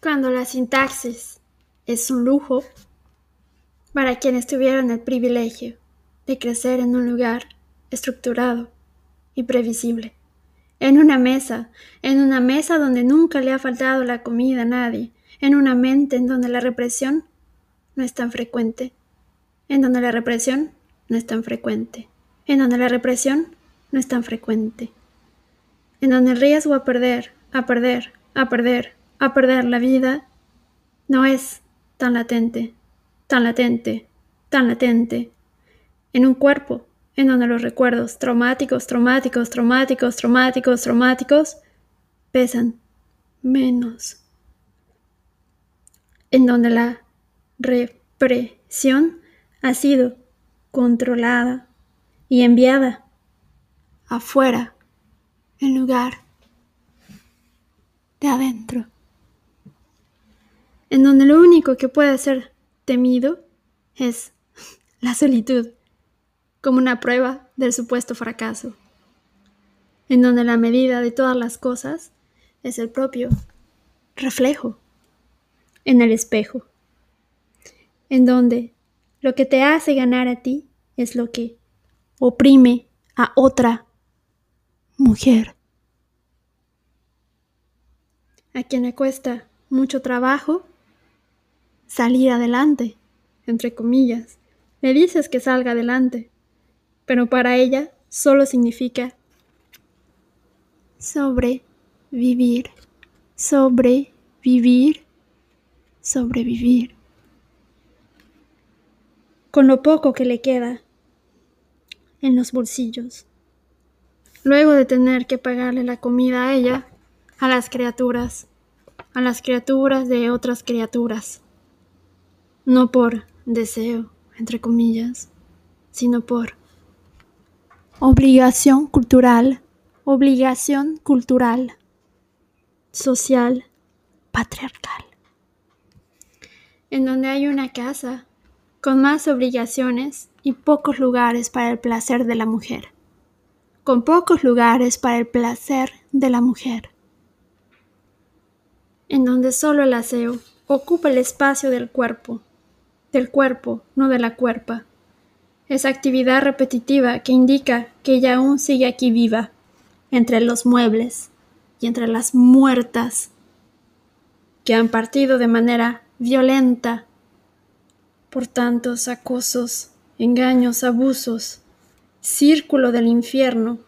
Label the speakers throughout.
Speaker 1: Cuando la sintaxis es un lujo para quienes tuvieron el privilegio de crecer en un lugar estructurado y previsible, en una mesa, en una mesa donde nunca le ha faltado la comida a nadie, en una mente en donde la represión no es tan frecuente, en donde la represión no es tan frecuente, en donde la represión no es tan frecuente, en donde el riesgo a perder, a perder, a perder, a perder la vida no es tan latente, tan latente, tan latente, en un cuerpo en donde los recuerdos traumáticos, traumáticos, traumáticos, traumáticos, traumáticos pesan menos, en donde la represión ha sido controlada y enviada afuera en lugar de adentro en donde lo único que puede ser temido es la solitud, como una prueba del supuesto fracaso, en donde la medida de todas las cosas es el propio reflejo en el espejo, en donde lo que te hace ganar a ti es lo que oprime a otra mujer, a quien le cuesta mucho trabajo salir adelante, entre comillas. Le dices que salga adelante, pero para ella solo significa sobrevivir, sobrevivir, sobrevivir. Con lo poco que le queda en los bolsillos. Luego de tener que pagarle la comida a ella, a las criaturas, a las criaturas de otras criaturas no por deseo, entre comillas, sino por obligación cultural, obligación cultural, social, patriarcal, en donde hay una casa con más obligaciones y pocos lugares para el placer de la mujer, con pocos lugares para el placer de la mujer, en donde solo el aseo ocupa el espacio del cuerpo del cuerpo, no de la cuerpa. Esa actividad repetitiva que indica que ella aún sigue aquí viva, entre los muebles y entre las muertas que han partido de manera violenta por tantos acosos, engaños, abusos, círculo del infierno,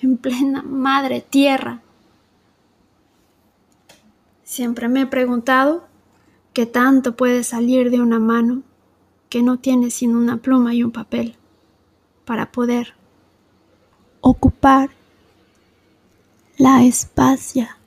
Speaker 1: en plena madre tierra. Siempre me he preguntado ¿Qué tanto puede salir de una mano que no tiene sino una pluma y un papel para poder ocupar la espacia